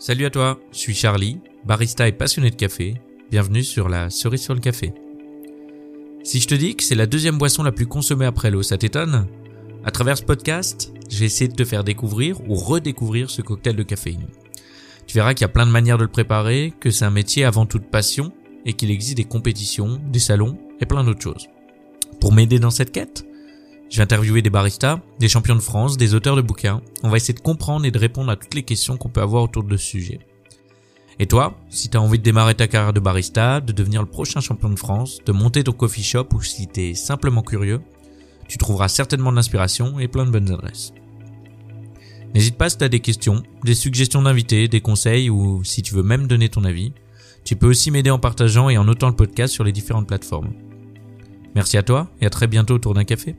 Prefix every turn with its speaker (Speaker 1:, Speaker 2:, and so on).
Speaker 1: Salut à toi, je suis Charlie, barista et passionné de café. Bienvenue sur la cerise sur le café. Si je te dis que c'est la deuxième boisson la plus consommée après l'eau, ça t'étonne? À travers ce podcast, j'ai essayé de te faire découvrir ou redécouvrir ce cocktail de caféine. Tu verras qu'il y a plein de manières de le préparer, que c'est un métier avant toute passion et qu'il existe des compétitions, des salons et plein d'autres choses. Pour m'aider dans cette quête, je vais interviewer des baristas, des champions de France, des auteurs de bouquins. On va essayer de comprendre et de répondre à toutes les questions qu'on peut avoir autour de ce sujet. Et toi, si tu as envie de démarrer ta carrière de barista, de devenir le prochain champion de France, de monter ton coffee shop ou si tu es simplement curieux, tu trouveras certainement de l'inspiration et plein de bonnes adresses. N'hésite pas si tu as des questions, des suggestions d'invités, des conseils ou si tu veux même donner ton avis. Tu peux aussi m'aider en partageant et en notant le podcast sur les différentes plateformes. Merci à toi et à très bientôt autour d'un café.